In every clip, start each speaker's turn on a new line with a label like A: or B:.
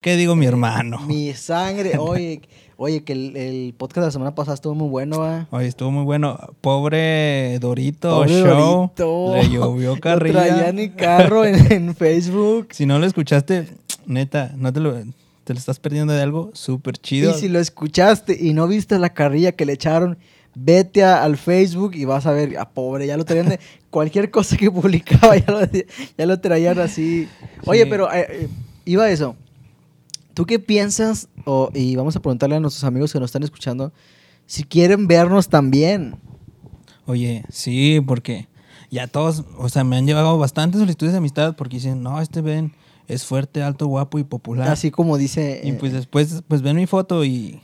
A: ¿Qué digo mi hermano?
B: Mi sangre. Oye, oye que el, el podcast de la semana pasada estuvo muy bueno, ¿va?
A: Oye, estuvo muy bueno. Pobre Dorito
B: Pobre
A: Show.
B: Dorito.
A: Le llovió
B: Lo traía
A: carrilla.
B: ni carro en, en Facebook.
A: Si no lo escuchaste, neta, no te lo, te lo estás perdiendo de algo súper chido.
B: Y si lo escuchaste y no viste la carrilla que le echaron, vete a- al Facebook y vas a ver, a pobre, ya lo traían de cualquier cosa que publicaba, ya lo, ya lo traían así. Oye,
A: Sí.
B: pero eh, eh, iba eso. ¿Tú qué piensas? O- y vamos a preguntarle a nuestros amigos que nos están escuchando si quieren vernos también.
A: Oye, sí, porque ya todos, o sea, me han llegado bastantes solicitudes de amistad porque dicen, no, este Ben es fuerte, alto, guapo y popular.
B: Así como dice...
A: Y
B: eh,
A: pues después, pues ven mi foto y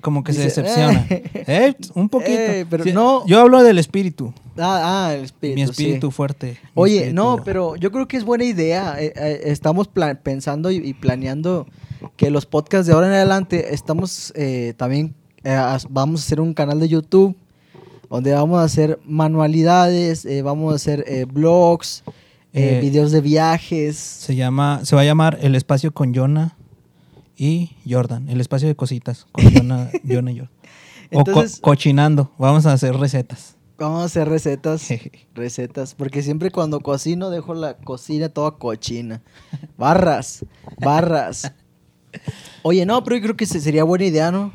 A: como que se decepciona.
B: "Eh".
A: Eh, un poquito.
B: Eh, pero
A: Sí,
B: no-
A: Yo hablo del espíritu.
B: ah, ah, el espíritu.
A: mi
B: sí.
A: espíritu fuerte. mi
B: Oye,
A: espíritu-
B: no, pero yo creo que es buena idea. Estamos pensando y, y planeando que los podcasts de ahora en adelante estamos eh, también eh, vamos a hacer un canal de YouTube donde vamos a hacer manualidades, eh, vamos a hacer blogs, videos de viajes.
A: Se llama, se va a llamar El Espacio con Jonah y Jordan. El Espacio de Cositas con Jonah, Jonah y Jordan. O co-
B: Entonces-
A: cochinando. Vamos a hacer recetas.
B: Vamos a hacer recetas, recetas, porque siempre cuando cocino dejo la cocina toda cochina. Barras, barras. Oye, no, pero yo creo que se- sería buena idea, ¿no?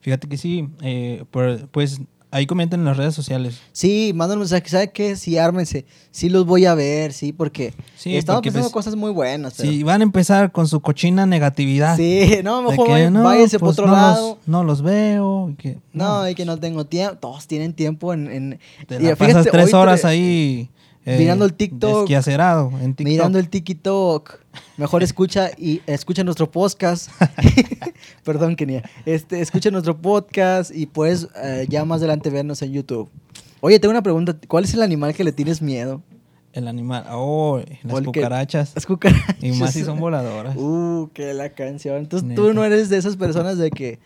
A: Fíjate que sí. eh, por- pues ahí comenten en las redes sociales.
B: Sí, mándanos mensaje, ¿sabe qué? Sí, ármense. Sí los voy a ver, sí, porque
A: Sí,
B: estamos
A: porque,
B: pensando
A: pues,
B: cosas muy buenas. pero-
A: Si van a empezar con su cochina negatividad.
B: Sí, no, mejor
A: que, no,
B: váyanse por
A: pues,
B: otro
A: no
B: lado.
A: Los, no los veo. y que,
B: No, y que no tengo tiempo. Todos tienen tiempo en... en-
A: Te
B: y
A: la
B: fíjate,
A: pasas tres horas ahí. Eh,
B: mirando el TikTok.
A: Desquiacerado en TikTok.
B: Mirando el TikTok. Mejor escucha y escucha nuestro podcast. Perdón, Kenia. Este, escucha nuestro podcast y puedes eh, ya más adelante vernos en YouTube. Oye, tengo una pregunta. ¿Cuál es el animal que le tienes miedo?
A: El animal. Oh, las cucarachas.
B: Las cucarachas.
A: Y más si son voladoras.
B: Uh, que la canción. Entonces tú no eres de esas personas de que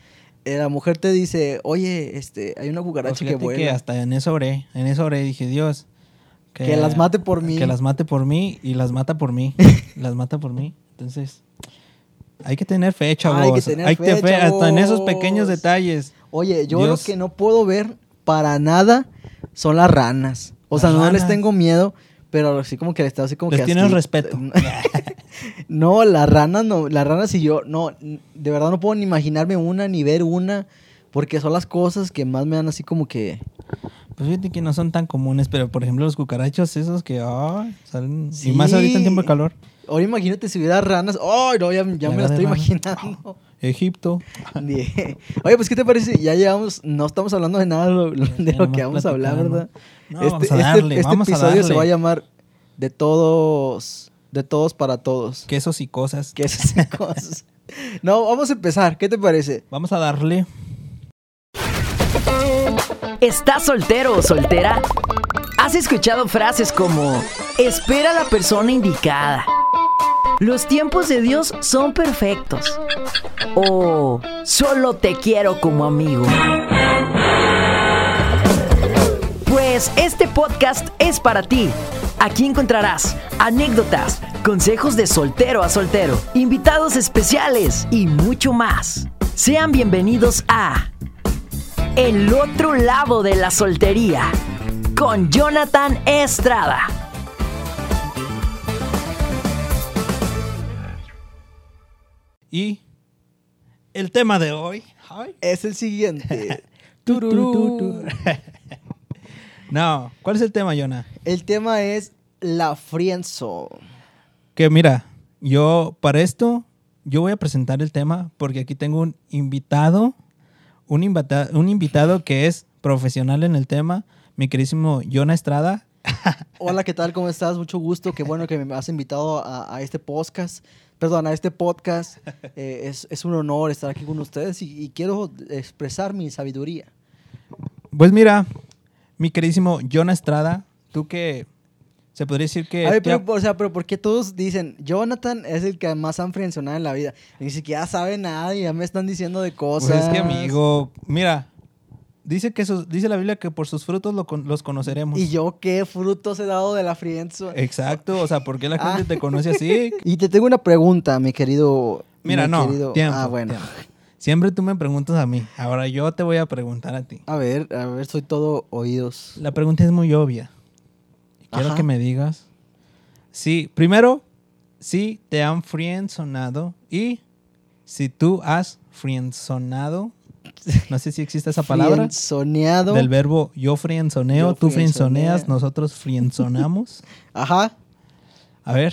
B: eh, la mujer te dice, oye, este, hay una cucaracha que vuela.
A: que hasta en eso oré. En eso oré. Dije, Dios.
B: Que las mate por mí.
A: Que las mate por mí y las mata por mí. las mata por mí. Entonces, hay que tener fe, chavos.
B: Hay que tener fe,
A: fe, hasta en esos pequeños detalles.
B: Oye, yo
A: Dios.
B: lo que no puedo ver para nada son las ranas. O
A: Las
B: sea, no les tengo miedo, pero así como que les está así como
A: Les
B: que
A: tienes respeto.
B: no, las ranas no, las ranas y yo, no, de verdad no puedo ni imaginarme una ni ver una, porque son las cosas que más me dan así como que...
A: Pues fíjate que no son tan comunes, pero por ejemplo los cucarachos esos que ay, salen... Y más ahorita en tiempo de calor.
B: Ahora imagínate si hubiera ranas. ¡Ay, no! Ya, ya me la estoy
A: ranas.
B: imaginando.
A: Egipto.
B: Oye, pues, ¿qué te parece? Ya llegamos, no estamos hablando de nada de lo, de lo
A: nomás
B: que vamos a hablar. ¿verdad?
A: No, vamos a darle,
B: este
A: vamos a
B: episodio se
A: darle.
B: va a llamar De todos, de todos para todos.
A: Quesos y cosas.
B: Que esas cosas. No, vamos a empezar. ¿Qué te parece?
A: Vamos a darle.
C: ¿Estás soltero o soltera? ¿Has escuchado frases como espera a la persona indicada? Los tiempos de Dios son perfectos. O solo te quiero como amigo. Pues este podcast es para ti. Aquí encontrarás anécdotas, consejos de soltero a soltero, invitados especiales y mucho más. Sean bienvenidos a el otro lado de la soltería con Jonathan Estrada.
A: Y el tema de hoy.
B: Es el siguiente.
A: no, ¿cuál es el tema, Jonah?
B: El tema es la friendzone.
A: Que mira, yo para esto, yo voy a presentar el tema porque aquí tengo un invitado, un, invita- un invitado que es profesional en el tema, mi querísimo Jonah Estrada.
B: Hola, ¿qué tal? ¿Cómo estás? Mucho gusto. Qué bueno que me has invitado a, a este podcast. Perdón, a este podcast. Eh, es, es un honor estar aquí con ustedes y, y quiero expresar mi sabiduría.
A: Pues mira, mi queridísimo Jonah Estrada, tú que se podría decir que...
B: A ver,
A: te ha-
B: pero, o sea, pero ¿por qué todos dicen, Jonathan es el que más han frencionado en la vida? Ni siquiera sabe nada y ya me están diciendo de
A: pues
B: cosas.
A: es que amigo, mira, dice que sus- dice la Biblia que por sus frutos lo los conoceremos.
B: ¿Y yo qué frutos he dado de la friendzone?
A: Exacto, o sea, ¿por qué la gente
B: Ah.
A: te conoce así?
B: Y te tengo una pregunta, mi querido
A: Mira,
B: mi
A: no.
B: querido-
A: tiempo,
B: ah, bueno.
A: tiempo. Siempre tú me preguntas a mí. Ahora yo te voy a preguntar a ti.
B: A ver, a ver, soy todo oídos.
A: La pregunta es muy obvia. Quiero
B: Ajá.
A: que me digas. Sí, primero, si te han friendzonado y si tú has friendzonado. No sé si existe esa palabra.
B: Friendzoneado.
A: Del verbo yo friendzoneo,
B: Yo
A: tú friendzoneas, nosotros friendzonamos.
B: Ajá.
A: A ver,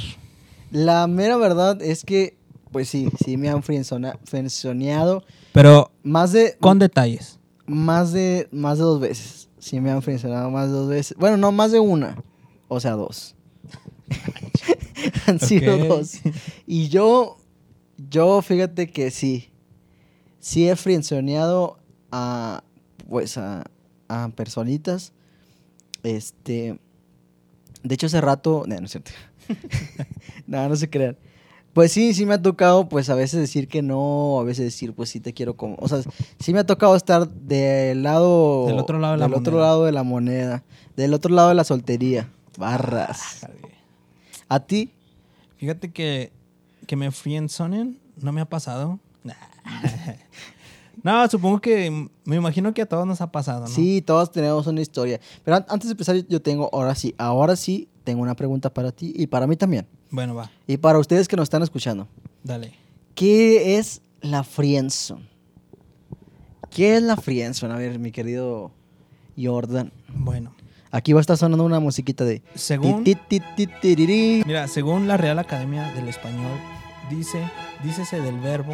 B: La mera verdad es que, pues sí, sí me han friendzoneado.
A: pero
B: Más de,
A: con detalles.
B: más de, más de dos veces. Sí me han friendzoneado más de dos veces. Bueno, no, más de una. O sea, dos. Han sido dos. Y yo, yo fíjate que sí. Sí he friendzoneado a, pues a, a personitas. Este, de hecho hace rato, no, no es cierto. no, no se crean. Pues sí, sí me ha tocado, pues a veces decir que no, a veces decir, pues sí te quiero como, o sea, sí me ha tocado estar del lado,
A: Del otro lado de la
B: del otro lado de la moneda, del otro lado de la soltería, barras. ¿A ti?
A: Fíjate que, que me friendzonen no me ha pasado. Nah. No, supongo que me imagino que a todos nos ha pasado, ¿no?
B: Sí, todos tenemos una historia. Pero an- antes de empezar, yo- yo tengo, ahora sí, ahora sí, tengo una pregunta para ti y para mí también.
A: Bueno, va,
B: Y para ustedes que nos están escuchando.
A: dale.
B: ¿Qué es la friendzone? ¿Qué es la friendzone? A ver, mi querido Jordan.
A: Bueno,
B: Aquí va a estar sonando una musiquita de...
A: según
B: ti, ti, ti, ti, tiriri.
A: Mira, según la Real Academia del Español, dice, dícese del verbo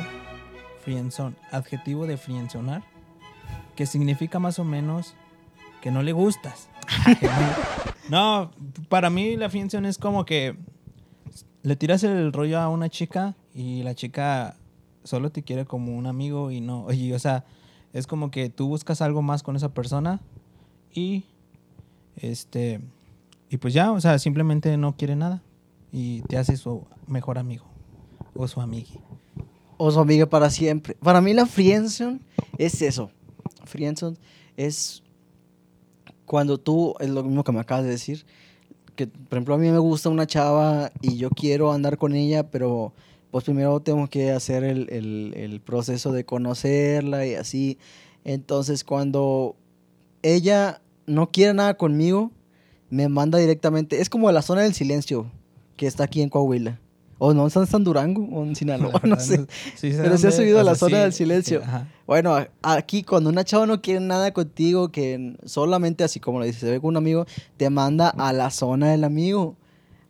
A: frienzón, adjetivo de frienzonar, que significa más o menos que no le gustas. no, para mí la friendzone es como que le tiras el rollo a una chica y la chica solo te quiere como un amigo y no, oye, o sea, es como que tú buscas algo más con esa persona y este y pues ya, o sea, simplemente no quiere nada y te hace su mejor amigo o su amiga.
B: O su amiga para siempre. Para mí la friendzone es eso. Friendzone es cuando tú, es lo mismo que me acabas de decir, que por ejemplo a mí me gusta una chava y yo quiero andar con ella, pero pues primero tengo que hacer el, el- el proceso de conocerla y así. Entonces cuando ella no quiere nada conmigo, me manda directamente, es como la zona del silencio que está aquí en Coahuila. O no, está en Durango o en Sinaloa, no sé.
A: Sí
B: Pero se ha subido a la zona
A: sí,
B: del silencio. Bueno, aquí cuando una chava no quiere nada contigo, que solamente así como lo dice, se ve con un amigo, te manda a la zona del amigo.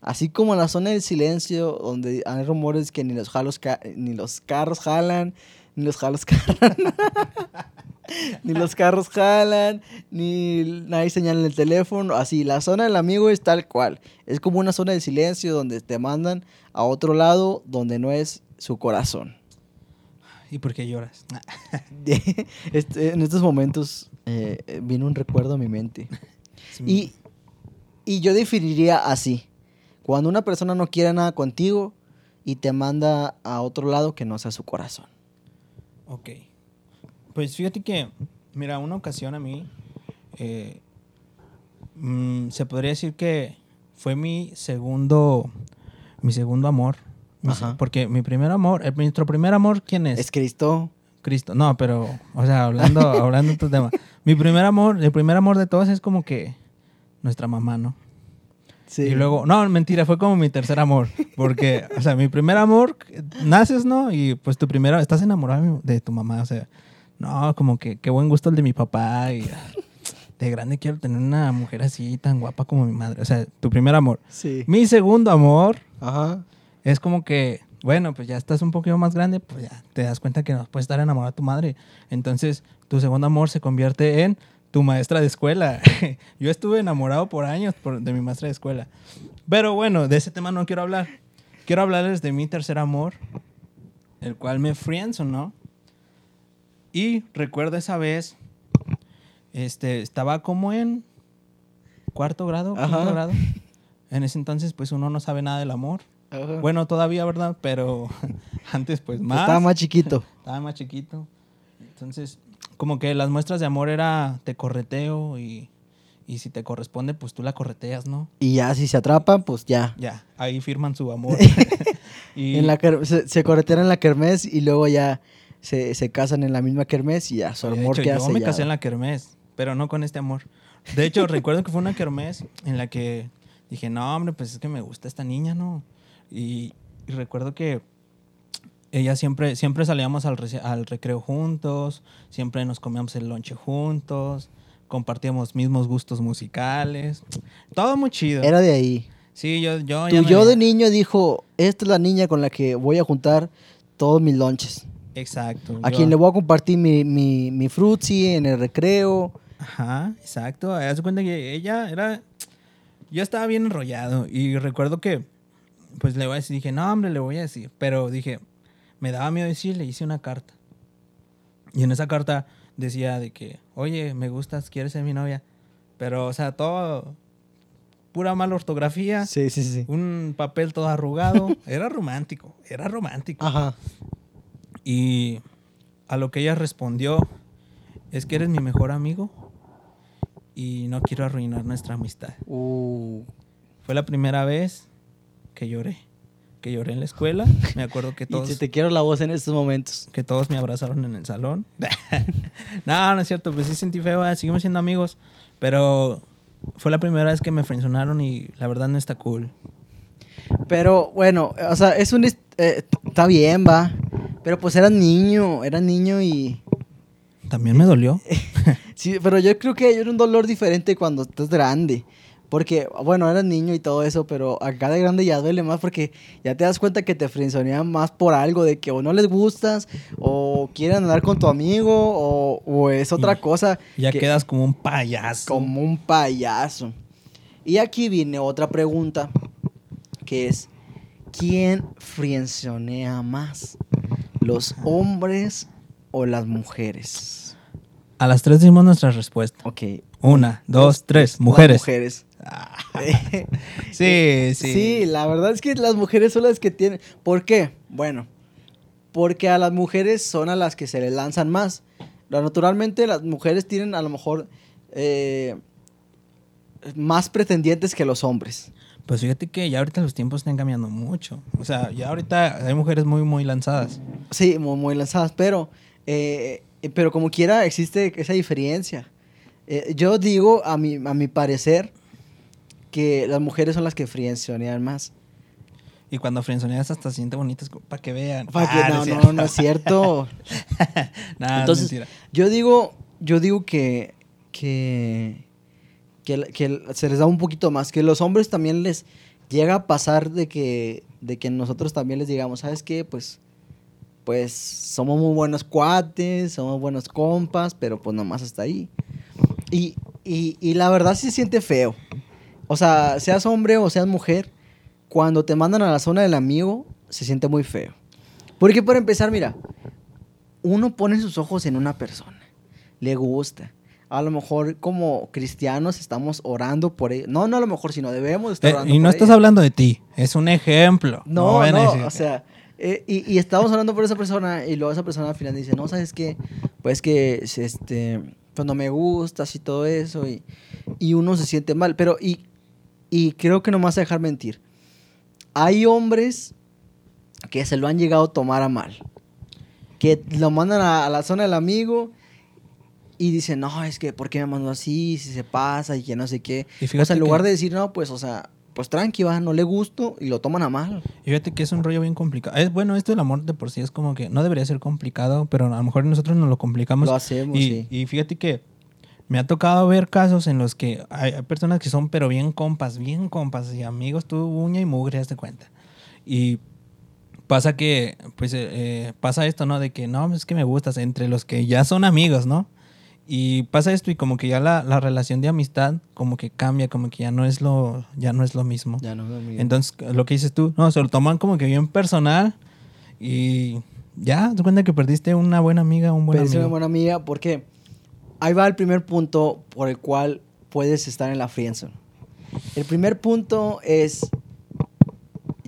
B: Así como a la zona del silencio, donde hay rumores que ni los, jalos ni los carros jalan, ni los jalos jalan, ni los carros jalan, ni nadie señala en el teléfono. Así, la zona del amigo es tal cual. Es como una zona de silencio donde te mandan a otro lado donde no es su corazón.
A: ¿Y por qué lloras?
B: Este, en estos momentos eh, eh, vino un recuerdo a mi mente.
A: Sí,
B: Y, y yo definiría así. Cuando una persona no quiere nada contigo y te manda a otro lado que no sea su corazón.
A: Ok. Pues fíjate que, mira, una ocasión a mí, eh, mm, se podría decir que fue mi segundo, mi segundo amor.
B: Ajá.
A: Porque mi primer amor, el- nuestro primer amor, ¿quién es?
B: Es Cristo.
A: Cristo. No, pero, o sea, hablando, hablando de tu tema. Mi primer amor, el primer amor de todos es como que nuestra mamá, ¿no?
B: Sí.
A: Y luego, no, mentira, fue como mi tercer amor. Porque, o sea, mi primer amor, naces, ¿no? Y pues tu primera, estás enamorado de tu mamá, o sea, no, como que qué buen gusto el de mi papá. Y ah, de grande quiero tener una mujer así, tan guapa como mi madre. O sea, tu primer amor.
B: Sí.
A: Mi segundo amor
B: Ajá.
A: es como que, bueno, pues ya estás un poquito más grande, pues ya te das cuenta que no puedes estar enamorado de tu madre. Entonces, tu segundo amor se convierte en tu maestra de escuela. Yo estuve enamorado por años por- de mi maestra de escuela. Pero bueno, de ese tema no quiero hablar. Quiero hablarles de mi tercer amor, el cual me friendzone, ¿no? Y recuerdo esa vez, este, estaba como en cuarto grado, quinto grado. En ese entonces, pues uno no sabe nada del amor.
B: Ajá.
A: Bueno, todavía, ¿verdad? Pero antes, pues
B: Pues
A: más.
B: Estaba más chiquito.
A: Estaba más chiquito. Entonces, como que las muestras de amor era te correteo y, y si te corresponde, pues tú la correteas, ¿no?
B: Y ya si se atrapan, pues ya.
A: Ya, ahí firman su amor. Y
B: En la se, se corretean en la kermés y luego ya se, se casan en la misma kermés y ya su amor queda
A: yo me casé en la kermés, pero no con este amor. De hecho, recuerdo que fue una kermés en la que dije, no, hombre, pues es que me gusta esta niña, ¿no? Y, y recuerdo que ella siempre, siempre salíamos al, recreo juntos, siempre nos comíamos el lonche juntos, compartíamos mismos gustos musicales, todo muy chido.
B: Era de ahí.
A: Sí, yo, yo
B: Tu
A: ya me-
B: yo de niño dijo, esta es la niña con la que voy a juntar todos mis lunches.
A: Exacto.
B: A
A: yo-
B: quien le voy a compartir mi, mi, mi frutzi en el recreo.
A: Ajá, exacto. Haz cuenta que ella era. Yo estaba bien enrollado y recuerdo que, pues le voy a decir, dije, no, hombre, le voy a decir. Pero dije, me daba miedo decirle, hice una carta. Y en esa carta decía de que, oye, me gustas, quieres ser mi novia. Pero, o sea, todo. Pura mala ortografía.
B: Sí, sí, sí.
A: Un papel todo arrugado. era romántico, era romántico.
B: Ajá.
A: Y a lo que ella respondió es que eres mi mejor amigo y no quiero arruinar nuestra amistad.
B: Uh,
A: Fue la primera vez que lloré, que lloré en la escuela. Me acuerdo que
B: y
A: todos,
B: te, te quiero la voz en estos momentos.
A: que todos me abrazaron en el salón. no, no es cierto, pues sí sentí feo, eh, seguimos siendo amigos, pero fue la primera vez que me frenzonaron y la verdad no está cool.
B: Pero bueno, o sea, es un... eh, Está bien, va. Pero pues era niño, era niño y...
A: También me dolió.
B: Sí, pero yo creo que era un dolor diferente cuando estás grande. Porque, bueno, eras niño y todo eso, pero acá de grande ya duele más porque ya te das cuenta que te frenzonean más por algo, de que o no les gustas, o quieren andar con tu amigo, o, o es otra
A: Y
B: cosa.
A: Ya
B: que-
A: quedas como un payaso.
B: como un payaso. Y aquí viene otra pregunta, que es, ¿quién frenzonea más? ¿Los hombres o las mujeres?
A: A las tres dimos nuestra respuesta.
B: Ok.
A: Una, dos, tres.
B: Las
A: Mujeres. Sí, sí.
B: Sí, la verdad es que las mujeres son las que tienen... ¿Por qué? Bueno, porque a las mujeres son a las que se les lanzan más. Naturalmente las mujeres tienen a lo mejor eh, más pretendientes que los hombres.
A: Pues fíjate que ya ahorita los tiempos están cambiando mucho. O sea, ya ahorita hay mujeres muy, muy lanzadas.
B: Sí, muy, muy lanzadas, pero, eh, pero como quiera existe esa diferencia. Eh, yo digo, a mi, a mi parecer, que las mujeres son las que frenzonean más.
A: Y cuando frenzoneas hasta se siente bonitas para que vean.
B: Pa' que-
A: Ah,
B: no, no, no es cierto.
A: Es
B: Entonces,
A: mentira.
B: yo digo, yo digo que, que, que se les da un poquito más, que los hombres también les llega a pasar de que, de que nosotros también les digamos, ¿sabes qué? Pues, pues somos muy buenos cuates, somos buenos compas, pero pues nomás hasta ahí. Y, y, y la verdad sí se siente feo. O sea, seas hombre o seas mujer, cuando te mandan a la zona del amigo, se siente muy feo. Porque para empezar, mira, uno pone sus ojos en una persona, le gusta. A lo mejor como cristianos estamos orando por ella. No, no a lo mejor, sino debemos estar
A: Eh,
B: orando
A: y no
B: por
A: estás
B: ella.
A: hablando de ti. Es un ejemplo.
B: No, no, o sea, eh, y, y estamos hablando por esa persona y luego esa persona al final dice, no, ¿sabes qué? Pues que, es, este, pues no me gustas y todo eso y, y uno se siente mal, pero y, y creo que no me vas a dejar mentir. Hay hombres que se lo han llegado a tomar a mal, que lo mandan a, a la zona del amigo y dicen, no, es que, ¿por qué me mandó así? Si se pasa y que no sé qué.
A: Y
B: O sea, en lugar
A: que-
B: de decir, no, pues, o sea, pues tranqui, va, no le gusto y lo toman a mal.
A: Y Fíjate que es un rollo bien complicado. Es, bueno, esto del amor de por sí es como que no debería ser complicado, pero a lo mejor nosotros nos lo complicamos.
B: Lo hacemos,
A: y,
B: sí.
A: y fíjate que me ha tocado ver casos en los que hay, personas que son pero bien compas, bien compas y amigos, tú uña y mugre, hazte cuenta. Y pasa que, pues, eh, eh, pasa esto, ¿no? De que, no, es que me gustas entre los que ya son amigos, ¿no? Y pasa esto y como que ya la, la relación de amistad como que cambia, como que ya no es lo, ya no es lo mismo.
B: Ya no, amigo.
A: Entonces, lo que dices tú, no, se lo toman como que bien personal y ya, te cuenta que perdiste una buena amiga, un buen
B: Pero es una
A: amigo.
B: buena amiga porque ahí va el primer punto por el cual puedes estar en la friendzone. El primer punto es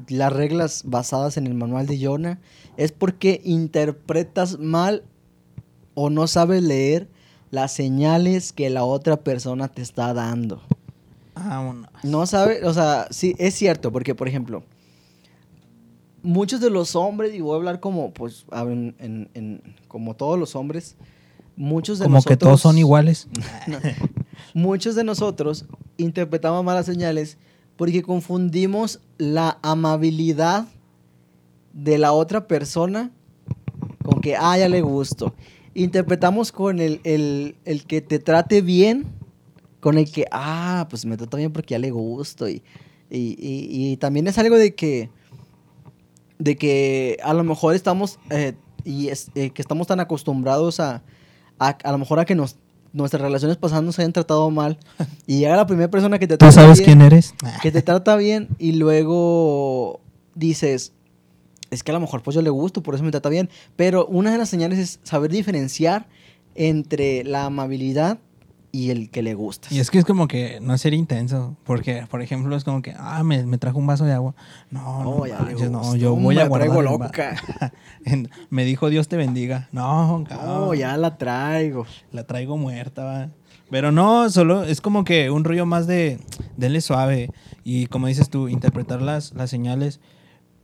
B: las reglas basadas en el manual de Jonah. Es porque interpretas mal o no sabes leer las señales que la otra persona te está dando.
A: Vámonos.
B: No sabe, o sea, sí, es cierto, porque por ejemplo, muchos de los hombres, y voy a hablar como, pues, a- en- en- en- como todos los hombres, muchos de
A: Como
B: nosotros...
A: que todos son iguales.
B: No. Muchos de nosotros interpretamos malas señales porque confundimos la amabilidad de la otra persona con que, ah, ya le gusto. Interpretamos con el, el- el que te trate bien, con el que, ah, pues me trata bien porque ya le gusto. Y, y- y- y también es algo de que, de que a lo mejor estamos, eh, y es- eh, que estamos tan acostumbrados a, a, a lo mejor a que nos, nuestras relaciones pasadas nos hayan tratado mal. Y llega la primera persona que te
A: ¿Tú
B: trata
A: sabes
B: bien,
A: quién eres?
B: que te trata bien y luego dices, es que a lo mejor pues yo le gusto, por eso me trata bien. Pero una de las señales es saber diferenciar entre la amabilidad y el que le gusta.
A: Y es que es como que no ser intenso. Porque, por ejemplo, es como que, ah, me, me trajo un vaso de agua. No, no,
B: Oh, ya le
A: manches, no, yo voy a guardar.
B: traigo loca.
A: Me dijo Dios te bendiga. No,
B: Oh,
A: cabrón,
B: ya la traigo.
A: la traigo muerta, va. Pero no, solo es como que un rollo más de denle suave. Y como dices tú, interpretar las, las señales.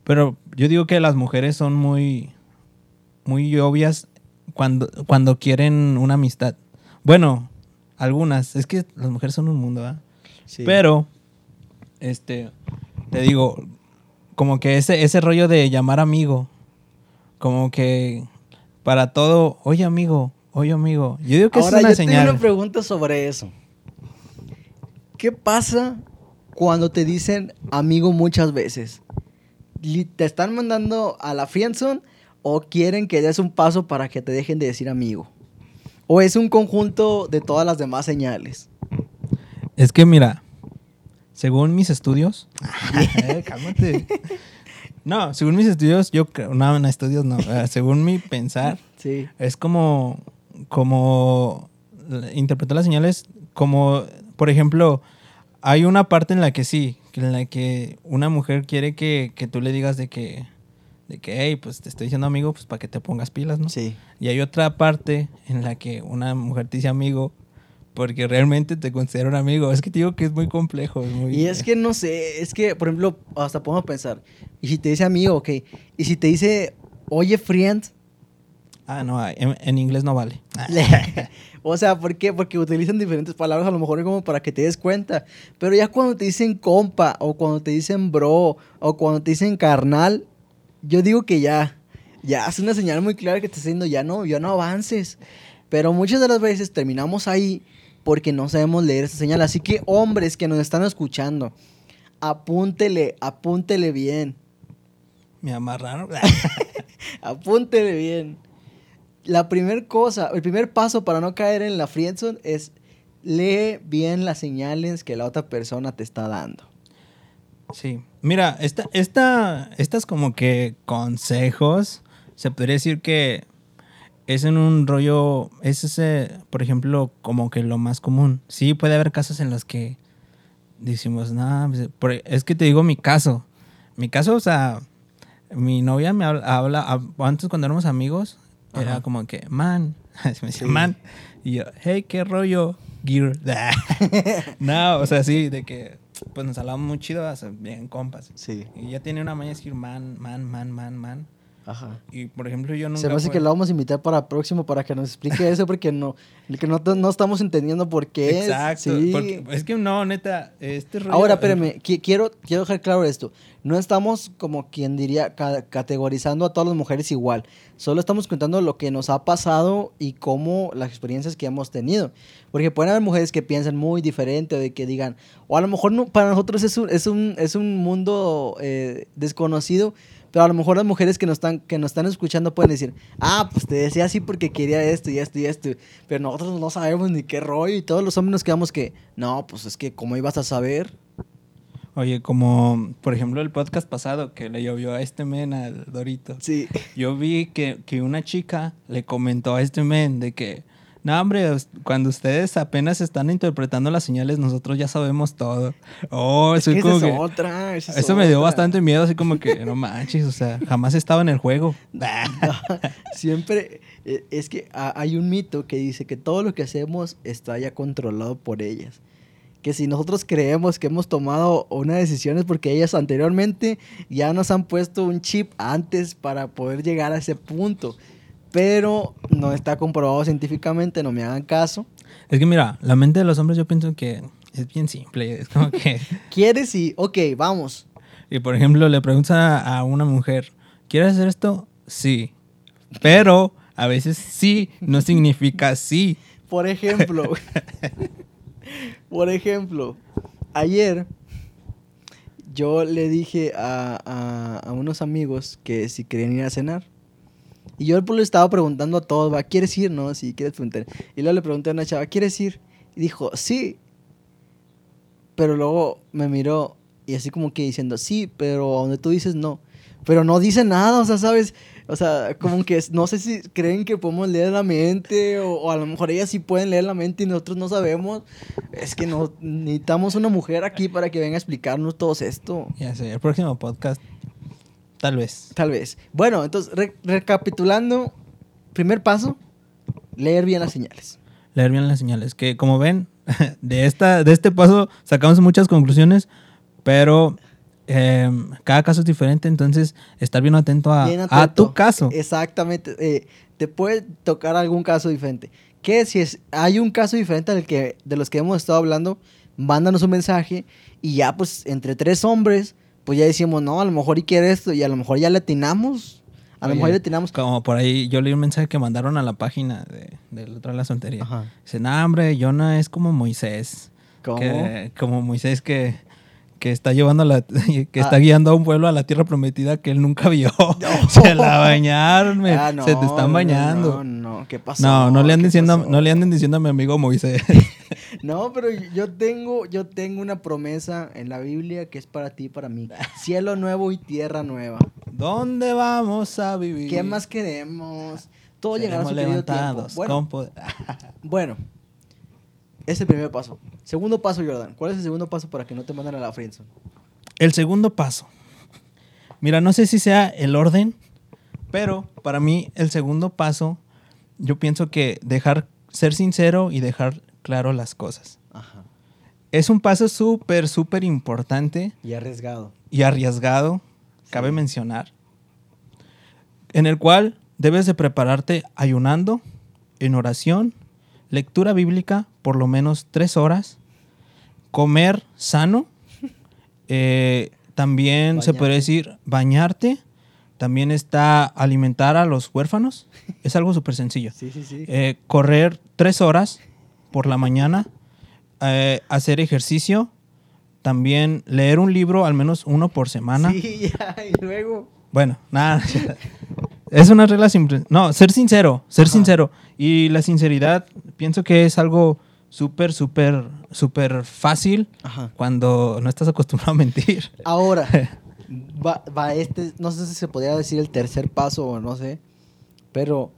A: Pero yo digo que las mujeres son muy, muy obvias cuando, cuando quieren una amistad. Bueno, algunas. Es que las mujeres son un mundo.
B: Sí.
A: Pero, este, te digo, como que ese, ese rollo de llamar amigo, como que para todo, oye amigo, oye amigo. Yo digo que
B: Ahora
A: es una
B: yo tengo una pregunta sobre eso. ¿Qué pasa cuando te dicen amigo muchas veces? ¿Te están mandando a la friendzone o quieren que des un paso para que te dejen de decir amigo? ¿O es un conjunto de todas las demás señales?
A: Es que mira, según mis estudios, Eh, cálmate. No, según mis estudios, yo creo, no, no, estudios no, eh, según mi pensar,
B: Sí.
A: es como, como interpretar las señales como, por ejemplo, hay una parte en la que sí, en la que una mujer quiere que, que tú le digas de que, de que, hey, pues te estoy diciendo amigo, pues para que te pongas pilas, ¿no?
B: Sí.
A: Y hay otra parte en la que una mujer te dice amigo porque realmente te considera un amigo. Es que te digo que es muy complejo. es muy-
B: Y es que no sé, es que, por ejemplo, hasta podemos pensar, y si te dice amigo, ok, y si te dice, oye, friend,
A: Ah, no, en, en inglés no vale.
B: o sea, ¿por qué? Porque utilizan diferentes palabras, a lo mejor es como para que te des cuenta. Pero ya cuando te dicen compa, o cuando te dicen bro, o cuando te dicen carnal, yo digo que ya, ya es una señal muy clara que te está diciendo, ya no, ya no avances. Pero muchas de las veces terminamos ahí porque no sabemos leer esa señal. Así que hombres que nos están escuchando, apúntele, apúntele bien.
A: Me amarraron.
B: Apúntele bien. La primera cosa, el primer paso para no caer en la friendzone es lee bien las señales que la otra persona te está dando.
A: Sí. Mira, esta, esta, estas como que consejos, se podría decir que es en un rollo, es ese, por ejemplo, como que lo más común. Sí, puede haber casos en los que decimos, no, pues, es que te digo mi caso. Mi caso, o sea, mi novia me habla, habla- antes cuando éramos amigos, era como que, man, me decía, man, y yo, hey, qué rollo, gear. no, o sea, sí, de que, pues nos hablábamos muy chido, bien compas.
B: Sí.
A: Y ya tiene una maña de decir man, man, man, man, man.
B: Ajá.
A: Y por ejemplo, yo nunca.
B: Se me hace
A: fue-
B: que la vamos a invitar para el próximo para que nos explique eso porque no, que no, no estamos entendiendo por qué es.
A: Exacto.
B: Sí.
A: porque- es que no, neta, este rollo.
B: Ahora, espérame, qui- quiero, quiero dejar claro esto. No estamos como quien diría ca- categorizando a todas las mujeres igual. Solo estamos contando lo que nos ha pasado y cómo las experiencias que hemos tenido. Porque pueden haber mujeres que piensan muy diferente o de que digan, o a lo mejor no, para nosotros es un, es un, es un mundo eh, desconocido, pero a lo mejor las mujeres que nos, están, que nos están escuchando pueden decir, ah, pues te decía así porque quería esto y esto y esto. Pero nosotros no sabemos ni qué rollo y todos los hombres nos quedamos que, no, pues es que cómo ibas a saber.
A: Oye, como por ejemplo el podcast pasado que le llovió a este men al Dorito.
B: Sí.
A: Yo vi que, que una chica le comentó a este men de que, no, hombre, cuando ustedes apenas están interpretando las señales, nosotros ya sabemos todo. Oh,
B: Es
A: soy
B: que esa
A: como
B: es
A: que-
B: otra. esa es
A: Eso me dio
B: otra.
A: bastante miedo, así como que, no manches, o sea, jamás estaba en el juego.
B: Siempre eh, es que ha- hay un mito que dice que todo lo que hacemos está ya controlado por ellas. que si nosotros creemos que hemos tomado una decisión es porque ellas anteriormente ya nos han puesto un chip antes para poder llegar a ese punto. Pero no está comprobado científicamente, no me hagan caso.
A: Es que mira, la mente de los hombres yo pienso que es bien simple. Es como que...
B: ¿Quieres? Y, ok, vamos.
A: Y por ejemplo, le preguntas a, a una mujer, ¿quieres hacer esto? Sí. Pero a veces sí no significa sí.
B: Por ejemplo, por ejemplo, ayer yo le dije a, a- a unos amigos que si querían ir a cenar. Y yo pues, le estaba preguntando a todos, ¿va? ¿quieres ir? No, si quieres preguntar. Y luego le pregunté a una chava, ¿quieres ir? Y dijo, sí. Pero luego me miró y así como que diciendo, sí, pero donde tú dices no. Pero no dice nada, o sea, ¿sabes? O sea, como que no sé si creen que podemos leer la mente o, o a lo mejor ellas sí pueden leer la mente y nosotros no sabemos. Es que no, necesitamos una mujer aquí para que venga a explicarnos todo esto.
A: Ya sé, el próximo podcast, tal vez.
B: Tal vez. Bueno, entonces, re- recapitulando, primer paso, leer bien las señales.
A: Leer bien las señales. Que como ven, de, esta, de este paso sacamos muchas conclusiones, pero eh, cada caso es diferente, entonces estar bien atento a,
B: Bien
A: a tu caso.
B: Exactamente. eh, te puede tocar algún caso diferente. Que si es, hay un caso diferente del que, de los que hemos estado hablando, mándanos un mensaje y ya pues entre tres hombres, pues ya decimos, no, a lo mejor y quiere esto y a lo mejor ya le atinamos. A lo mejor ya le atinamos.
A: Como por ahí, yo leí un mensaje que mandaron a la página de, del otro de la soltería.
B: Ajá.
A: Dice, no, hombre, Jonah es como Moisés.
B: ¿Cómo?
A: Que- como Moisés que, que está llevando a la, que está
B: Ah.
A: guiando a un pueblo a la tierra prometida que él nunca vio. Se la bañaron,
B: Ah, no,
A: se te están
B: no,
A: bañando.
B: No, no, ¿qué pasó?
A: No, no le, anden
B: ¿Qué
A: diciendo,
B: pasó?
A: no le anden diciendo a mi amigo Moisés.
B: No, pero yo tengo, yo tengo una promesa en la Biblia que es para ti y para mí. Cielo nuevo y tierra nueva.
A: ¿Dónde vamos a vivir?
B: ¿Qué más queremos? Todo llegará a su querido tiempo. Bueno, bueno, ese es el primer paso. Segundo paso, Jordan. ¿Cuál es el segundo paso para que no te manden a la friendzone?
A: El segundo paso. Mira, no sé si sea el orden, pero para mí el segundo paso, yo pienso que dejar ser sincero y dejar claro las cosas.
B: Ajá.
A: Es un paso súper, súper importante
B: Y arriesgado.
A: y arriesgado, cabe mencionar, en el cual debes de prepararte ayunando, en oración, lectura bíblica por lo menos tres horas, comer sano, eh, también se puede decir bañarte, también está alimentar a los huérfanos, es algo súper sencillo.
B: Sí, sí, sí.
A: Eh, correr tres horas por la mañana, eh, hacer ejercicio, también leer un libro, al menos uno por semana.
B: Sí, ya, y luego.
A: Bueno, nada. es una regla simple. No, ser sincero, ser
B: Ajá.
A: sincero. Y la sinceridad, pienso que es algo súper, súper, súper fácil
B: Ajá.
A: cuando no estás acostumbrado a mentir.
B: Ahora, va, va este, no sé si se podría decir el tercer paso o no sé, pero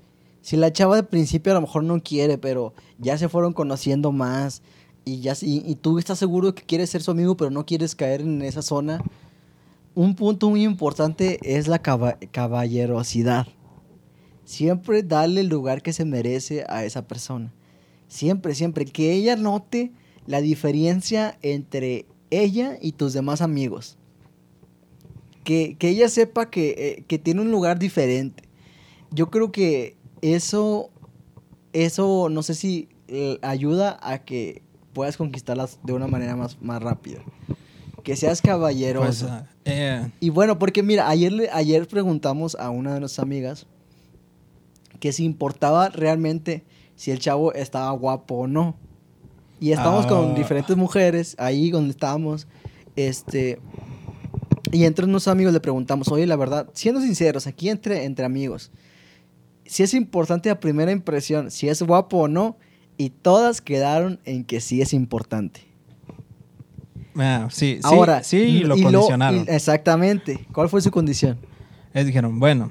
B: si la chava de principio a lo mejor no quiere, pero ya se fueron conociendo más y ya y, tú estás seguro que quieres ser su amigo, pero no quieres caer en esa zona, un punto muy importante es la caba- caballerosidad. Siempre darle el lugar que se merece a esa persona. Siempre, siempre. Que ella note la diferencia entre ella y tus demás amigos. Que, que ella sepa que, eh, que tiene un lugar diferente. Yo creo que eso, eso no sé si eh, ayuda a que puedas conquistarlas de una manera más, más rápida. Que seas caballeroso.
A: Pues, ah, eh,
B: Y bueno, porque mira, ayer, ayer preguntamos a una de nuestras amigas que si importaba realmente si el chavo estaba guapo o no. Y estábamos
A: Ah.
B: con diferentes mujeres ahí donde estábamos. Este. Y entre unos amigos le preguntamos, oye, la verdad, siendo sinceros, aquí entre, entre amigos, si es importante la primera impresión, si es guapo o no, y todas quedaron en que sí es importante.
A: ah, sí, sí,
B: Ahora,
A: sí, lo
B: y
A: condicionaron.
B: y- exactamente. ¿Cuál fue su condición?
A: Ellos dijeron, bueno,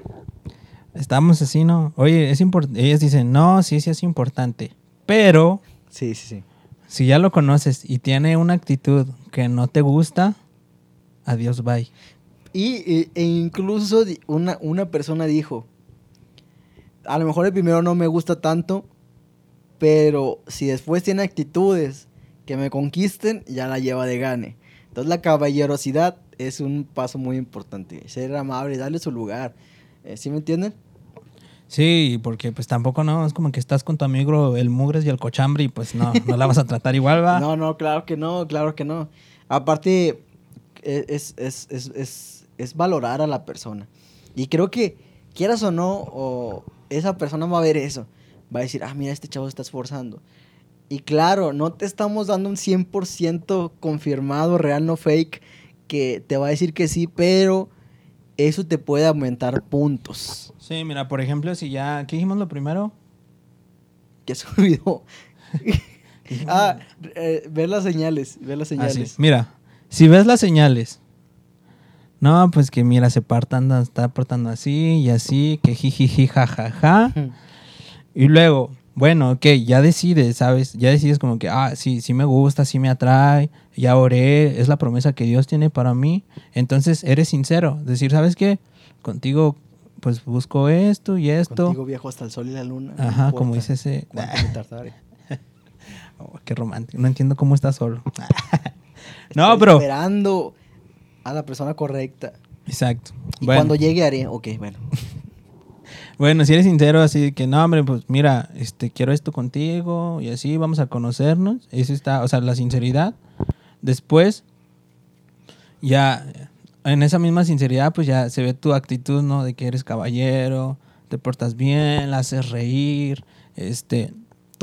A: estamos así, ¿no? Oye, es importante. Ellos dicen, no, sí, sí es importante. Pero
B: Sí, sí, sí.
A: si ya lo conoces y tiene una actitud que no te gusta, adiós, bye.
B: Y, e- e incluso una, una persona dijo, a lo mejor el primero no me gusta tanto, pero si después tiene actitudes que me conquisten, ya la lleva de gane. Entonces la caballerosidad es un paso muy importante. Ser amable, darle su lugar. Eh, ¿Sí me entienden?
A: Sí, porque pues tampoco no, es como que estás con tu amigo el mugres y el cochambre y pues no, no la vas a tratar igual, va.
B: No, no, claro que no, claro que no. Aparte, e- es, es, es, es, es valorar a la persona. Y creo que, quieras o no, o esa persona va a ver eso. Va a decir, ah, mira, este chavo se está esforzando. Y claro, no te estamos dando un 100% confirmado, real, no fake, que te va a decir que sí, pero eso te puede aumentar puntos.
A: Sí, mira, por ejemplo, si ya, ¿qué dijimos lo primero?
B: Que se olvidó. ah, eh, ver las señales, ver las
A: Así,
B: señales.
A: mira, si ves las señales, no, pues que mira, se partando, está portando así y así, que jijiji, jajaja. Y luego, bueno, ok, ya decides, ¿sabes? Ya decides como que, ah, sí, sí me gusta, sí me atrae, ya oré, es la promesa que Dios tiene para mí. Entonces, eres sincero, decir, ¿sabes qué? Contigo, pues busco esto y esto.
B: Contigo viajo hasta el sol y la luna. no
A: Ajá, como dice ese... Oh, qué romántico, no entiendo cómo estás solo. no,
B: Estoy
A: pero...
B: Esperando a la persona correcta.
A: Exacto.
B: Y
A: Bueno.
B: cuando llegue haré. Ok, bueno.
A: Bueno, si eres sincero, así que no, hombre, pues mira, este, quiero esto contigo y así vamos a conocernos. Eso está, o sea, la sinceridad. Después, ya, en esa misma sinceridad, pues ya se ve tu actitud, ¿no? De que eres caballero, te portas bien, la haces reír, este,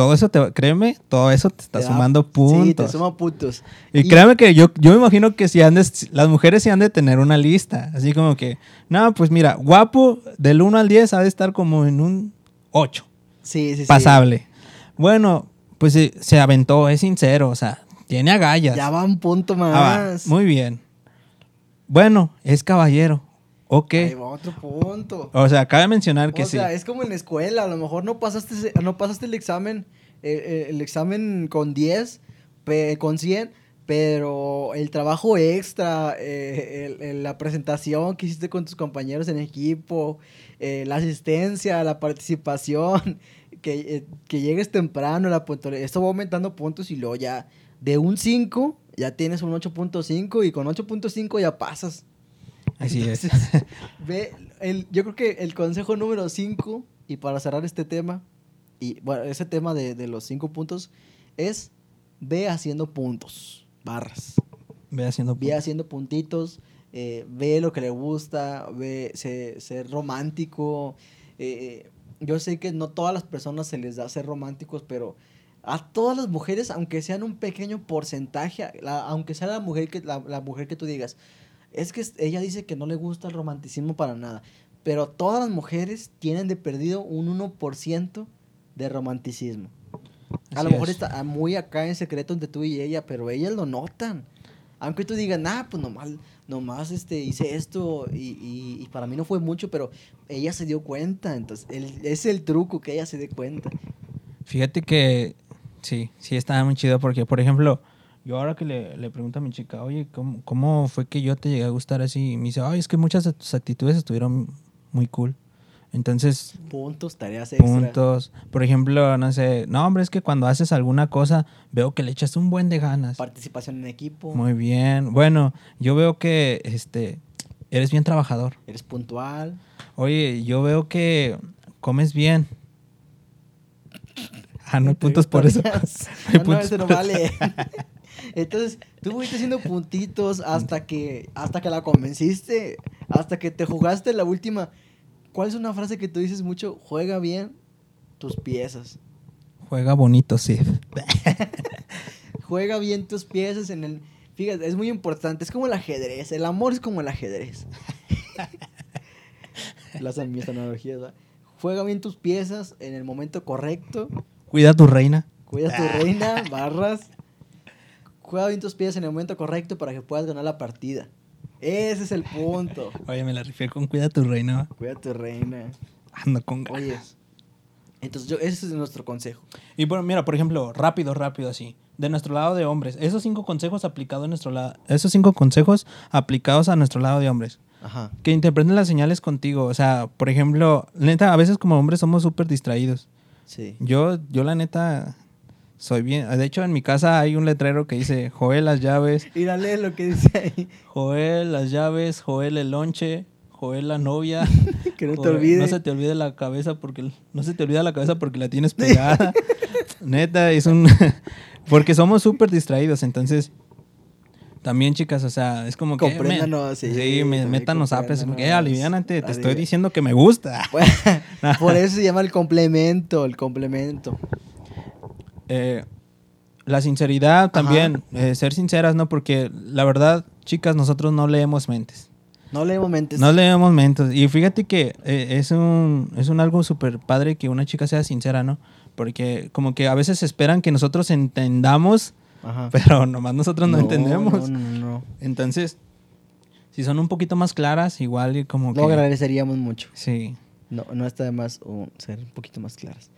A: todo eso te, créeme, todo eso te está
B: Te da-
A: sumando puntos.
B: Sí, te suma puntos.
A: Y, créame que yo, yo me imagino que si han de- las mujeres sí han de tener una lista. Así como que, no, pues mira, guapo, del 1 al 10 ha de estar como en un 8.
B: Sí, sí, sí.
A: Pasable. Bueno, pues se, se aventó, es sincero, o sea, tiene agallas.
B: Ya va un punto más.
A: Ah, va, muy bien. Bueno, es caballero. Ok.
B: Ahí va otro punto.
A: O sea, cabe mencionar que
B: o
A: sí.
B: sea, es como en la escuela. A lo mejor no pasaste, no pasaste el examen, eh, eh, el examen con 10, pe- con 100, pero el trabajo extra, eh, el- el- la presentación que hiciste con tus compañeros en equipo, eh, la asistencia, la participación, que, que llegues temprano, la puntualidad, esto va aumentando puntos y luego ya de un 5 ya tienes un 8.5 y con 8.5 ya pasas.
A: Así es.
B: Entonces, ve, el, yo creo que el consejo número 5, y para cerrar este tema, y bueno, ese tema de, de los 5 puntos, es ve haciendo puntos, barras.
A: Ve haciendo.
B: Ve haciendo puntitos, eh, ve lo que le gusta, ve se- ser romántico. eh, yo sé que no todas las personas se les da ser románticos, pero a todas las mujeres, aunque sean un pequeño porcentaje, la- aunque sea la mujer, que, la, la mujer que tú digas, es que ella dice que no le gusta el romanticismo para nada, pero todas las mujeres tienen de perdido un 1% de romanticismo. A
A: Así
B: lo mejor
A: es.
B: está muy acá en secreto entre tú y ella, pero ellas lo notan. Aunque tú digas, nah, pues nomás, nomás este, hice esto y, y- y para mí no fue mucho, pero ella se dio cuenta. Entonces, el- es el truco que ella se dé cuenta.
A: Fíjate que sí, sí está muy chido porque, por ejemplo, yo ahora que le, le pregunto a mi chica, oye, ¿cómo, ¿cómo fue que yo te llegué a gustar así? Y me dice, ay, es que muchas de tus actitudes estuvieron muy cool. Entonces,
B: Puntos, tareas extra.
A: puntos. Por ejemplo, no sé, no, hombre, es que cuando haces alguna cosa, veo que le echas un buen de ganas.
B: Participación en equipo.
A: Muy bien. Bueno, yo veo que este eres bien trabajador.
B: Eres puntual.
A: Oye, yo veo que comes bien. Ah, no hay puntos por eso.
B: No,
A: puntos
B: ese no vale. Entonces, tú fuiste haciendo puntitos hasta que, hasta que la convenciste, hasta que te jugaste la última. ¿Cuál es una frase que tú dices mucho? Juega bien tus piezas.
A: Juega bonito, sí.
B: Juega bien tus piezas en el... Fíjate, es muy importante. Es como el ajedrez. El amor es como el ajedrez. Las mis analogías, ¿verdad? Juega bien tus piezas en el momento correcto.
A: Cuida a tu reina.
B: Cuida tu reina, barras. Juega bien tus piezas en el momento correcto para que puedas ganar la partida. Ese es el punto.
A: Oye, me la rifé con cuida a tu reina.
B: Cuida tu reina.
A: Ando con ganas.
B: Oye. Entonces, yo, ese es nuestro consejo.
A: Y bueno, mira, por ejemplo, rápido, rápido así. De nuestro lado de hombres. Esos cinco consejos aplicados a nuestro lado. Esos cinco consejos aplicados a nuestro lado de hombres.
B: Ajá.
A: Que interpreten las señales contigo. O sea, por ejemplo, neta, a veces como hombres somos súper distraídos.
B: Sí.
A: Yo, yo la neta, soy bien. De hecho, en mi casa hay un letrero que dice Joel las llaves,
B: Mira, lee lo que dice ahí.
A: Joel las llaves, Joel el lonche, Joel la novia.
B: Que no te olvides.
A: No se te olvide la cabeza porque no se te olvida la cabeza porque la tienes pegada. Neta, es un porque somos súper distraídos, entonces también chicas, o sea, es como que me-
B: sí,
A: sí, me, métanos apes, eh, aliviánate, te estoy diciendo que me gusta.
B: Por eso se llama el complemento, el complemento.
A: Eh, la sinceridad también, eh, ser sinceras, ¿no? Porque la verdad, chicas, nosotros no leemos mentes.
B: No leemos mentes.
A: No leemos mentes. Y fíjate que eh, es un es un algo súper padre que una chica sea sincera, ¿no? Porque como que a veces esperan que nosotros entendamos,
B: Ajá.
A: pero nomás nosotros no, entendemos.
B: No, no, no.
A: Entonces, si son un poquito más claras, igual y como que...
B: Lo agradeceríamos mucho.
A: Sí.
B: No, no está de más uh, ser un poquito más claras.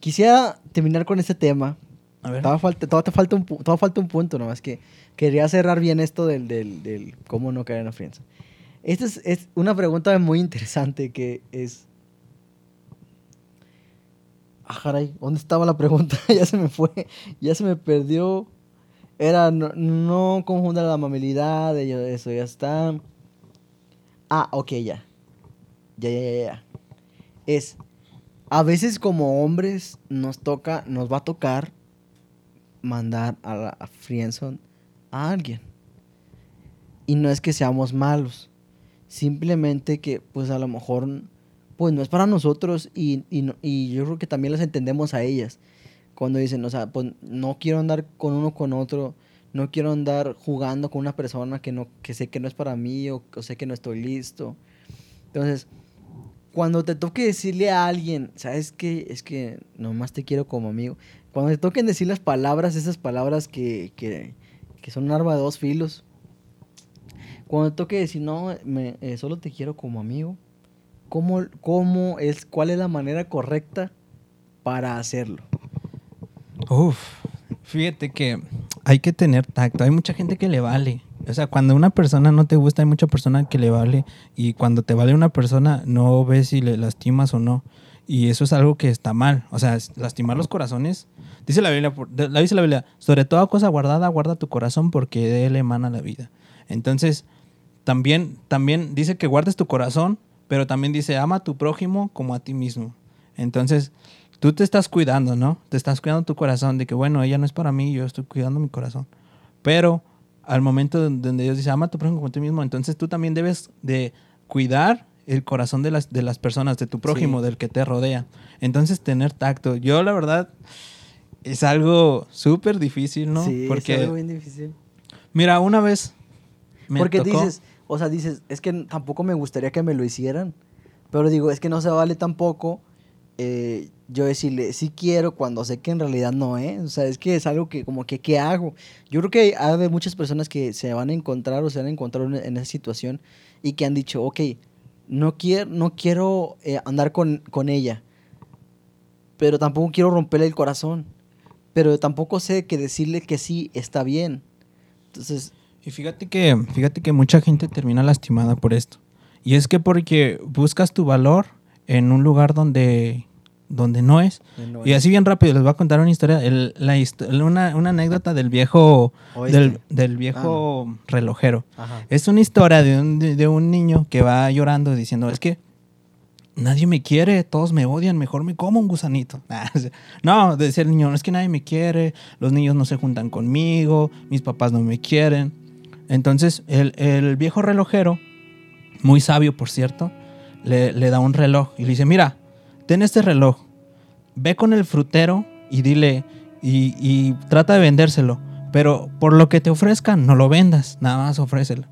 B: Quisiera terminar con este tema.
A: A ver.
B: Todavía falta, todavía te falta un, todavía falta un punto, nomás que quería cerrar bien esto del, del, del cómo no caer en la friendzone. Esta es, es una pregunta muy interesante que es... Ah, caray, ¿dónde estaba la pregunta? ya se me fue, ya se me perdió. Era, no, no confunda la amabilidad, eso ya está. Ah, ok, ya. Ya, ya, ya, ya. Es, a veces como hombres nos toca, nos va a tocar mandar a la a a alguien. Y no es que seamos malos, simplemente que pues a lo mejor pues no es para nosotros y, y yo creo que también las entendemos a ellas. Cuando dicen, o sea, pues no quiero andar con uno con otro, no quiero andar jugando con una persona que, no, que sé que no es para mí o, o sé que no estoy listo. Entonces, cuando te toque decirle a alguien, ¿sabes qué? Es que nomás te quiero como amigo. Cuando te toquen decir las palabras, esas palabras que, que, son un arma de dos filos. Cuando te toque decir, no, me, eh, solo te quiero como amigo. ¿Cómo, cómo es, ¿Cuál es la manera correcta para hacerlo?
A: Uf, fíjate que hay que tener tacto. Hay mucha gente que le vale. O sea, cuando una persona no te gusta, hay mucha persona que le vale. Y cuando te vale una persona, no ves si le lastimas o no. Y eso es algo que está mal. O sea, lastimar los corazones. Dice la Biblia, la dice la Biblia, sobre toda cosa guardada, guarda tu corazón porque de él emana la vida. Entonces, también, también dice que guardes tu corazón, pero también dice, ama a tu prójimo como a ti mismo. Entonces, tú te estás cuidando, ¿no? Te estás cuidando tu corazón de que, bueno, ella no es para mí, yo estoy cuidando mi corazón. Pero al momento don- donde Dios dice, ama a tu prójimo como a ti mismo, entonces tú también debes de cuidar el corazón de las, de las personas, de tu prójimo,
B: Sí.
A: del que te rodea. Entonces, tener tacto. Yo, la verdad, es algo súper difícil, ¿no?
B: Sí,
A: Porque,
B: es algo bien difícil.
A: mira, una vez me
B: Porque
A: tocó-
B: dices, o sea, dices, es que tampoco me gustaría que me lo hicieran. Pero digo, es que no se vale tampoco eh, yo decirle, sí quiero cuando sé que en realidad no es. O sea, es que es algo que como que, ¿qué hago? Yo creo que hay, muchas personas que se van a encontrar o se van a encontrar en, en esa situación y que han dicho, ok, no quiero, no quiero eh, andar con, con ella, pero tampoco quiero romperle el corazón. Pero tampoco sé que decirle que sí está bien. Entonces,
A: Y fíjate que, fíjate que mucha gente termina lastimada por esto. Y es que porque buscas tu valor en un lugar donde, donde no es.
B: no
A: Y así bien rápido, les voy a contar una historia, el- la histo- una, una anécdota del viejo, del, del viejo relojero.
B: Ajá.
A: Es una historia de un, de, un niño que va llorando diciendo, es que nadie me quiere, todos me odian, mejor me como un gusanito. Ah, no, decía el niño, es que nadie me quiere, los niños no se juntan conmigo, mis papás no me quieren. Entonces el, el viejo relojero, muy sabio por cierto, le, le da un reloj y le dice, mira, ten este reloj, ve con el frutero y dile, y, trata de vendérselo, pero por lo que te ofrezcan, no lo vendas, nada más ofrécelo.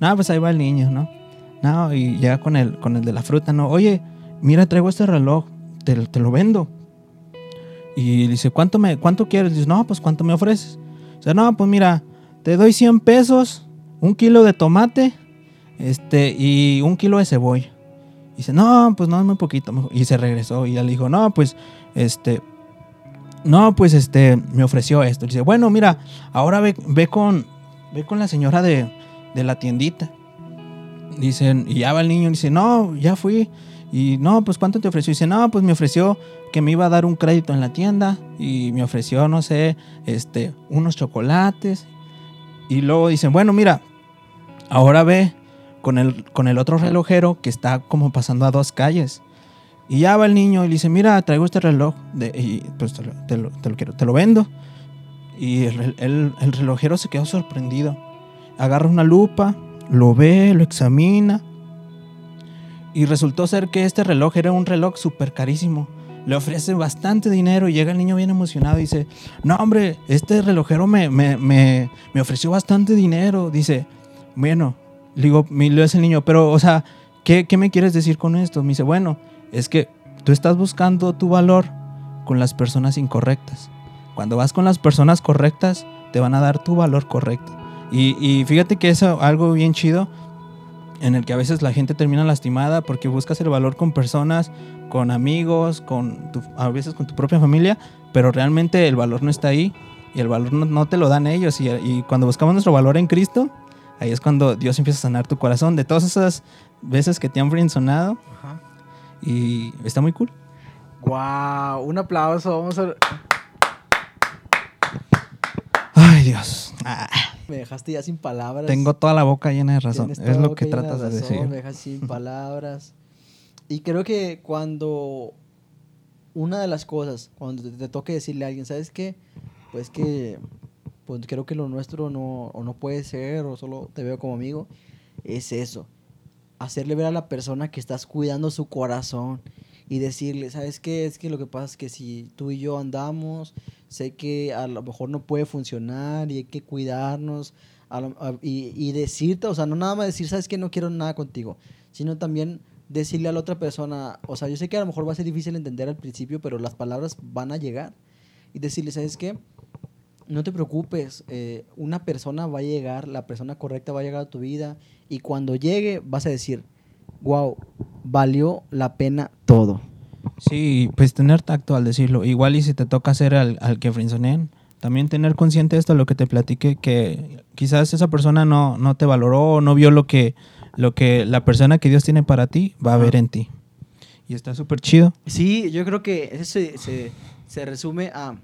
A: Nada, pues ahí va el niño, ¿no? No, y llega con el, con el de la fruta, ¿no? Oye, mira, traigo este reloj, te, lo vendo. Y dice, ¿cuánto, me, ¿cuánto quieres? Dice, no, pues ¿cuánto me ofreces? Dice, no, pues mira, te doy 100 pesos, un kilo de tomate este, y un kilo de cebolla. Dice, no, pues no, es muy poquito. mejor". Y se regresó y le dijo, no, pues, este, no, pues, este, me ofreció esto. Dice, bueno, mira, ahora ve, ve con, ve con la señora de, de la tiendita. Dicen, y ya va el niño y dice, no, ya fui. Y no, pues ¿cuánto te ofreció? Y dice, no, pues me ofreció que me iba a dar un crédito en la tienda y me ofreció, no sé, este, unos chocolates. Y luego dicen, bueno, mira, ahora ve con el, con el otro relojero que está como pasando a dos calles. Y ya va el niño y le dice, mira, traigo este reloj de, y pues te lo, quiero, te lo vendo. Y el- el relojero se quedó sorprendido. Agarra una lupa, lo ve, lo examina. Y resultó ser que este reloj era un reloj súper carísimo. Le ofrece bastante dinero y llega el niño bien emocionado y dice, no hombre, este relojero me, me, me, me ofreció bastante dinero. Dice, bueno, le digo, me le dice el niño, pero o sea, ¿qué, ¿qué me quieres decir con esto? Me dice, bueno, es que tú estás buscando tu valor con las personas incorrectas. Cuando vas con las personas correctas, te van a dar tu valor correcto. Y, y fíjate que es algo bien chido en el que a veces la gente termina lastimada porque buscas el valor con personas, con amigos, con tu- a veces con tu propia familia, pero realmente el valor no está ahí y el valor no, no te lo dan ellos. Y, y cuando buscamos nuestro valor en Cristo, ahí es cuando Dios empieza a sanar tu corazón de todas esas veces que te han frenzonado
B: Ajá.
A: y está muy cool.
B: Wow, un aplauso. Vamos a.
A: Ay, Dios. Ah,
B: Me dejaste ya sin palabras.
A: tengo toda la boca llena de razón. Es lo que tratas de
B: razón,
A: decir.
B: Me dejas sin palabras. Y creo que cuando una de las cosas, cuando te, te toque decirle a alguien, ¿sabes qué? Pues que pues creo que lo nuestro no, o no puede ser, o solo te veo como amigo, es eso. Hacerle ver a la persona que estás cuidando su corazón y decirle, ¿sabes qué? Es que lo que pasa es que si tú y yo andamos, sé que a lo mejor no puede funcionar y hay que cuidarnos. a lo- a- y, y decirte, o sea, no nada más decir, ¿sabes qué? No quiero nada contigo, sino también decirle a la otra persona, o sea, yo sé que a lo mejor va a ser difícil entender al principio, pero las palabras van a llegar. Y decirle, ¿sabes qué? No te preocupes, eh, una persona va a llegar, la persona correcta va a llegar a tu vida y cuando llegue vas a decir, wow, valió la pena todo.
A: Sí, pues tener tacto al decirlo. Igual y si te toca hacer al, al que frenzonen, también tener consciente de esto, lo que te platiqué, que quizás esa persona no, no te valoró no vio lo que, lo que la persona que Dios tiene para ti va a ver en ti. Y está súper chido.
B: Sí, yo creo que eso se, se- se resume a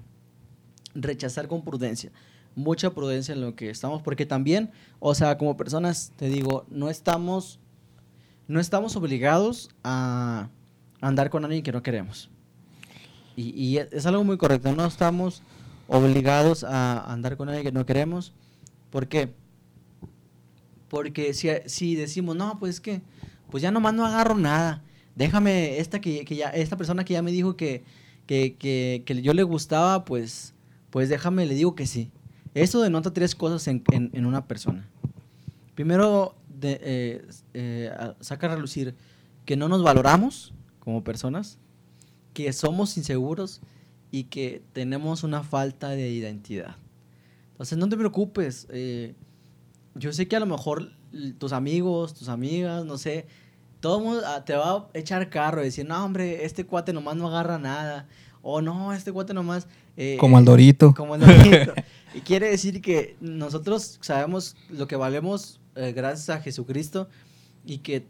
B: rechazar con prudencia. Mucha prudencia en lo que estamos, porque también, o sea, como personas, te digo, no estamos, no estamos obligados a andar con alguien que no queremos. Y, es algo muy correcto, no estamos obligados a andar con alguien que no queremos. ¿Por qué? Porque si, si decimos, no, pues es que, pues ya nomás no agarro nada. Déjame, esta, que, que ya, esta persona que ya me dijo que, que, que, que yo le gustaba, pues, pues déjame, le digo que sí. Eso denota tres cosas en, en- una persona. Primero, de, eh, eh, saca a relucir que no nos valoramos como personas, que somos inseguros y que tenemos una falta de identidad. Entonces, no te preocupes. eh, yo sé que a lo mejor tus amigos, tus amigas, no sé, todo el mundo ah, te va a echar carro y decir, no, hombre, este cuate nomás no agarra nada. O no, este cuate nomás... eh,
A: Como al Dorito.
B: Como el Dorito. y quiere decir que nosotros sabemos lo que valemos eh, gracias a Jesucristo y que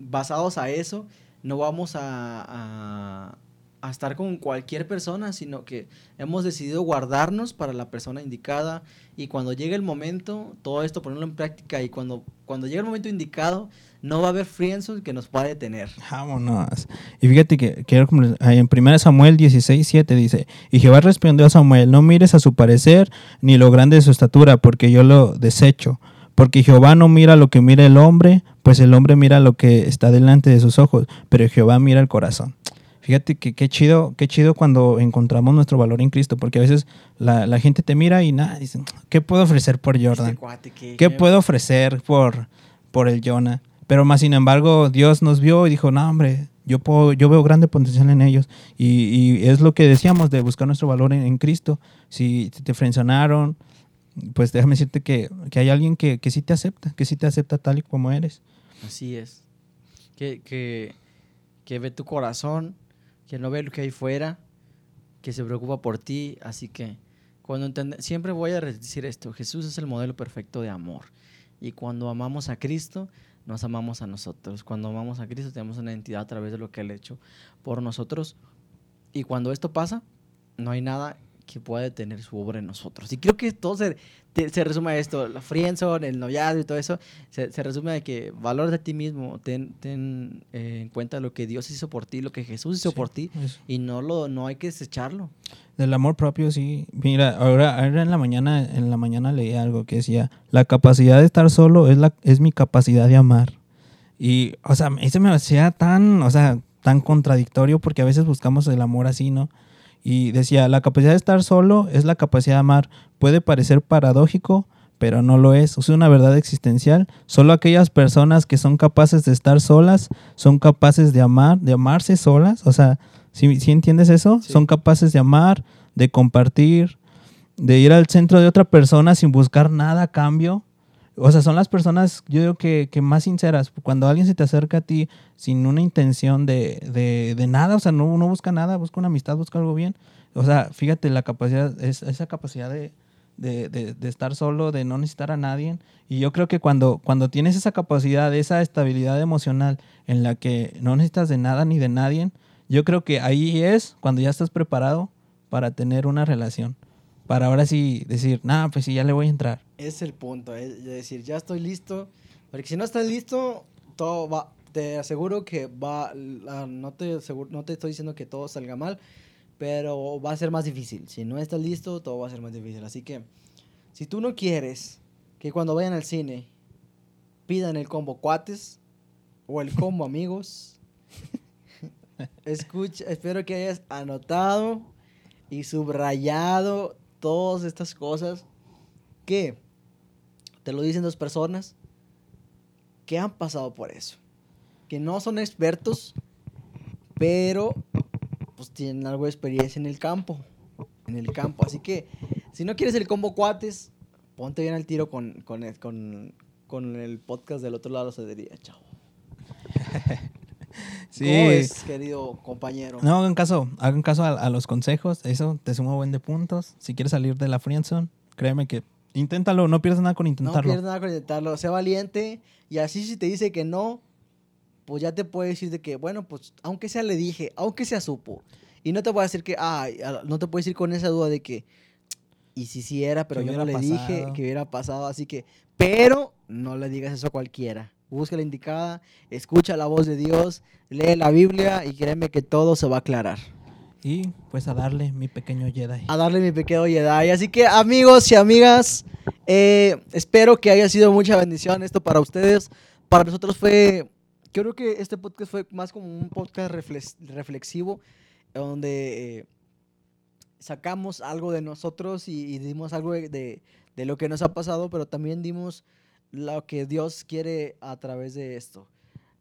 B: basados a eso no vamos a, a- a estar con cualquier persona, sino que hemos decidido guardarnos para la persona indicada y cuando llegue el momento, todo esto ponerlo en práctica y cuando, cuando llegue el momento indicado, no va a haber friendzone que nos pueda detener.
A: Vámonos. Y fíjate que, en 1 Samuel 16, 7 dice, y Jehová respondió a Samuel, no mires a su parecer ni lo grande de su estatura, porque yo lo desecho. Porque Jehová no mira lo que mira el hombre, pues el hombre mira lo que está delante de sus ojos, pero Jehová mira el corazón. Fíjate que qué chido, qué chido cuando encontramos nuestro valor en Cristo, porque a veces la, la gente te mira y nada, dicen, ¿qué puedo ofrecer por Jordan?
B: Este cuate que-
A: ¿Qué puedo ofrecer por, por el Jonah? Pero más sin embargo, Dios nos vio y dijo, no, hombre, yo, puedo, yo veo grande potencial en ellos. Y, y es lo que decíamos de buscar nuestro valor en, en Cristo. Si te frenzonaron, pues déjame decirte que, que hay alguien que, que sí te acepta, que sí te acepta tal y como eres.
B: Así es. Que, que, que ve tu corazón, que no ve lo que hay fuera, que se preocupa por ti. Así que cuando siempre voy a decir esto, Jesús es el modelo perfecto de amor. Y cuando amamos a Cristo, nos amamos a nosotros. Cuando amamos a Cristo tenemos una identidad a través de lo que Él ha hecho por nosotros. Y cuando esto pasa, no hay nada que pueda detener su obra en nosotros. Y creo que todo se, te- se resume a esto, la friendzone, el noviazgo y todo eso, se, se resume a que valores de ti mismo, ten, ten, eh, en cuenta lo que Dios hizo por ti, lo que Jesús hizo
A: Sí,
B: por ti,
A: eso.
B: y no, lo, no hay que desecharlo.
A: Del amor propio, sí. Mira, ahora, ahora en la mañana, en la mañana leí algo que decía, la capacidad de estar solo es la, es mi capacidad de amar. Y, o sea, eso me hacía tan, o sea, tan contradictorio porque a veces buscamos el amor así, ¿no? Y decía, la capacidad de estar solo es la capacidad de amar. Puede parecer paradójico, pero no lo es. Es una verdad existencial. Solo aquellas personas que son capaces de estar solas son capaces de amar, de amarse solas. O sea, ¿sí, sí entiendes eso?
B: Sí.
A: Son capaces de amar, de compartir, de ir al centro de otra persona sin buscar nada a cambio. O sea, son las personas, yo digo que, que más sinceras. Cuando alguien se te acerca a ti sin una intención de, de, de nada, o sea, no, no busca nada, busca una amistad, busca algo bien. O sea, fíjate, la capacidad, es, esa capacidad de, de, estar solo, de no necesitar a nadie. Y yo creo que cuando, cuando tienes esa capacidad, esa estabilidad emocional en la que no necesitas de nada ni de nadie, yo creo que ahí es cuando ya estás preparado para tener una relación. Para ahora sí decir, nah, pues sí, ya le voy a entrar.
B: Es el punto, es de decir, ya estoy listo. Porque si no estás listo, todo va. Te aseguro que va. no, te aseguro- no te estoy diciendo que todo salga mal, pero va a ser más difícil. Si no estás listo, todo va a ser más difícil. Así que, si tú no quieres que cuando vayan al cine pidan el combo cuates o el combo amigos, escucha, espero que hayas anotado y subrayado todas estas cosas que te lo dicen dos personas que han pasado por eso. Que no son expertos, pero pues tienen algo de experiencia en el campo. En el campo. Así que si no quieres el combo cuates, ponte bien al tiro con, con, el, con, con el podcast del otro lado de la cedería, chavo.
A: Sí.
B: ¿Cómo ves, querido compañero?
A: No hagan caso, hagan caso a, a los consejos, eso te suma buen de puntos. Si quieres salir de la friendzone, créeme que inténtalo, no pierdas nada con
B: No
A: intentarlo.
B: pierdas nada con intentarlo. Sé valiente. Y así si te dice que no, pues ya te puede decir de que, bueno, pues aunque sea le dije, aunque sea supo. Y no te voy a decir que, ay, a- no te puedes ir con esa duda de que, y si sí era, pero
A: ¿Qué
B: yo no le dije que hubiera pasado. Así que, pero no le digas eso a cualquiera. Busca la indicada, escucha la voz de Dios, lee la Biblia y créeme que todo se va a aclarar.
A: Y pues a darle mi pequeño Jedi.
B: a darle mi pequeño Jedi. Así que amigos y amigas, eh, espero que haya sido mucha bendición esto para ustedes. Para nosotros fue, creo que este podcast fue más como un podcast reflex- reflexivo, donde eh, sacamos algo de nosotros y, y dimos algo de, de- de lo que nos ha pasado, pero también dimos lo que Dios quiere a través de esto.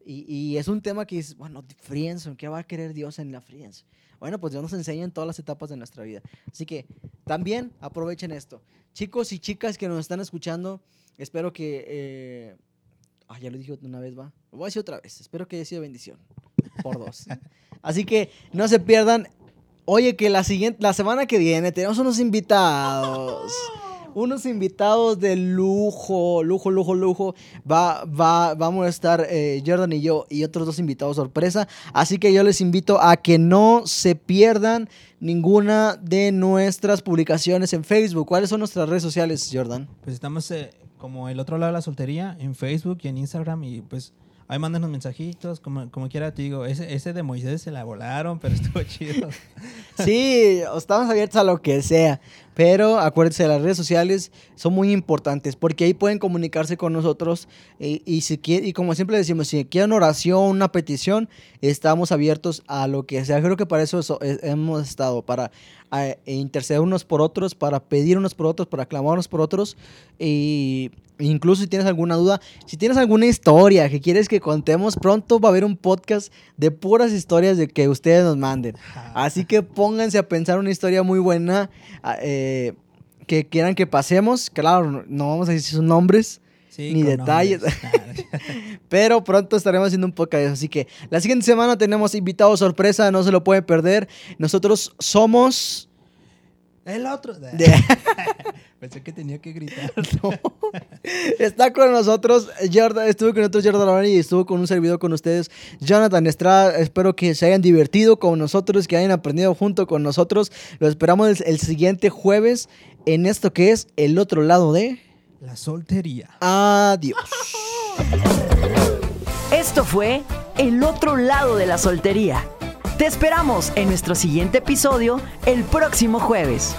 B: Y, y es un tema que es, bueno, friendzone, ¿qué va a querer Dios en la friendzone? Bueno, pues Dios nos enseña en todas las etapas de nuestra vida. Así que también aprovechen esto. Chicos y chicas que nos están escuchando, espero que... eh, ah, ya lo dije una vez, va. Lo voy a decir otra vez. Espero que haya sido bendición. Por dos. Así que no se pierdan. Oye, que la siguiente, la semana que viene tenemos unos invitados. Unos invitados de lujo, lujo, lujo, lujo. Va, va, vamos a estar eh, Jordan y yo y otros dos invitados sorpresa. Así que yo les invito a que no se pierdan ninguna de nuestras publicaciones en Facebook. ¿Cuáles son nuestras redes sociales, Jordan?
A: Pues estamos eh, como el otro lado de la soltería en Facebook y en Instagram y pues ahí mándenos mensajitos, como, como quiera te digo, ese, ese de Moisés se la volaron, pero estuvo chido.
B: Sí, estamos abiertos a lo que sea. Pero acuérdense, las redes sociales son muy importantes porque ahí pueden comunicarse con nosotros. Y, y si quiere- y como siempre decimos, si quieren oración, una petición, estamos abiertos a lo que sea. Creo que para eso so- eh, hemos estado, para eh, interceder unos por otros, para pedir unos por otros, para clamar unos por otros. Y incluso si tienes alguna duda, si tienes alguna historia que quieres que contemos, pronto va a haber un podcast de puras historias de que ustedes nos manden. Así que pónganse a pensar una historia muy buena ah, eh, que quieran que pasemos. Claro, no- vamos a decir sus nombres,
A: Sí,
B: Ni detalles. pero pronto estaremos haciendo un podcast. Así que la siguiente semana tenemos invitados sorpresa, no se lo pueden perder. Nosotros somos...
A: El otro. Pensé que tenía que gritar.
B: Está con nosotros Jordan, estuvo con nosotros Jordan Arani y estuvo con un servidor con ustedes, Jonathan Estrada. Espero que se hayan divertido con nosotros, que hayan aprendido junto con nosotros. Lo esperamos el, el siguiente jueves en esto que es el otro lado de
A: La soltería.
B: Adiós.
C: Esto fue El otro lado de la soltería. Te esperamos en nuestro siguiente episodio el próximo jueves.